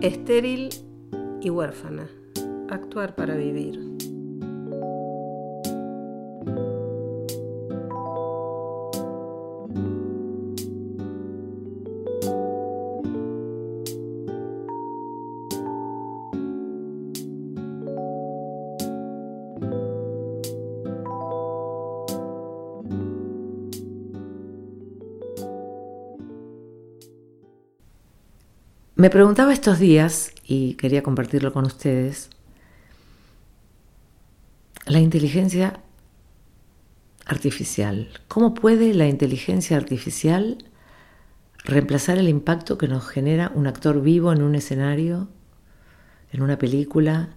Estéril y huérfana. Actuar para vivir. Me preguntaba estos días, y quería compartirlo con ustedes, la inteligencia artificial. ¿Cómo puede la inteligencia artificial reemplazar el impacto que nos genera un actor vivo en un escenario, en una película,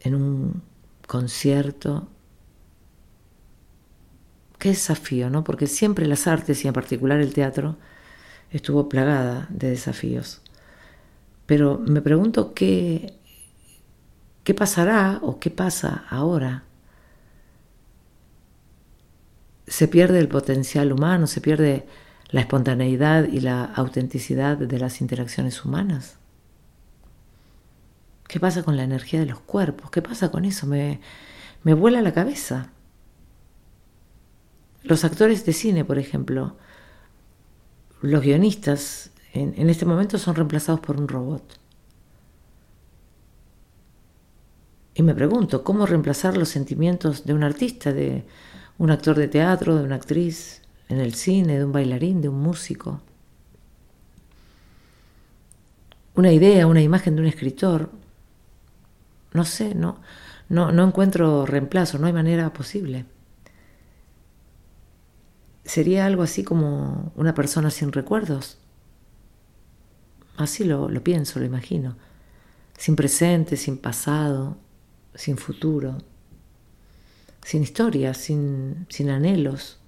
en un concierto? Qué desafío, ¿no? Porque siempre las artes y en particular el teatro estuvo plagada de desafíos. Pero me pregunto qué, qué pasará o qué pasa ahora. Se pierde el potencial humano, se pierde la espontaneidad y la autenticidad de las interacciones humanas. ¿Qué pasa con la energía de los cuerpos? ¿Qué pasa con eso? Me, me vuela la cabeza. Los actores de cine, por ejemplo, los guionistas en, este momento son reemplazados por un robot. Y me pregunto, ¿cómo reemplazar los sentimientos de un artista, de un actor de teatro, de una actriz, en el cine, de un bailarín, de un músico? Una idea, una imagen de un escritor. No sé, no, no, no encuentro reemplazo, no hay manera posible sería algo así como una persona sin recuerdos. Así lo, pienso, lo imagino. Sin presente, sin pasado, sin futuro, sin historia, sin, sin anhelos.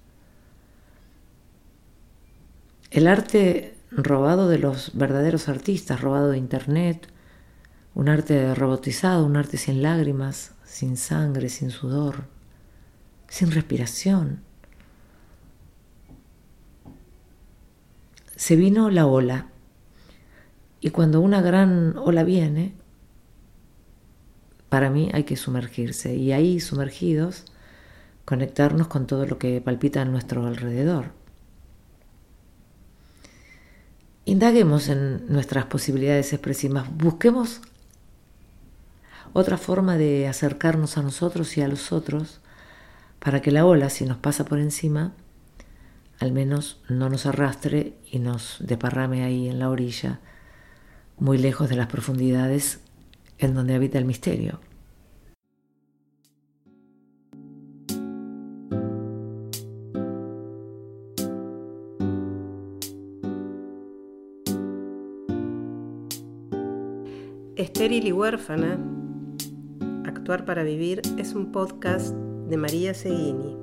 El arte robado de los verdaderos artistas, robado de Internet, un arte robotizado, un arte sin lágrimas, sin sangre, sin sudor, sin respiración se vino la ola. Y cuando una gran ola viene, para mí hay que sumergirse y ahí sumergidos conectarnos con todo lo que palpita a nuestro alrededor. Indaguemos en nuestras posibilidades expresivas, busquemos otra forma de acercarnos a nosotros y a los otros para que la ola, si nos pasa por encima, al menos no nos arrastre y nos deparrame ahí en la orilla, muy lejos de las profundidades en donde habita el misterio. Estéril y huérfana, Actuar para Vivir es un podcast de María Seguini.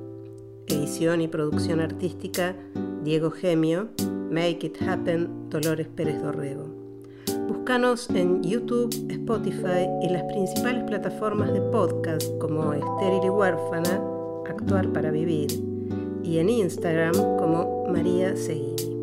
Edición y producción artística Diego Gemio. Make It Happen Dolores Pérez Dorrego. Búscanos en YouTube, Spotify y las principales plataformas de podcast como Estéril y Huérfana, Actuar para Vivir, y en Instagram como María Seguini.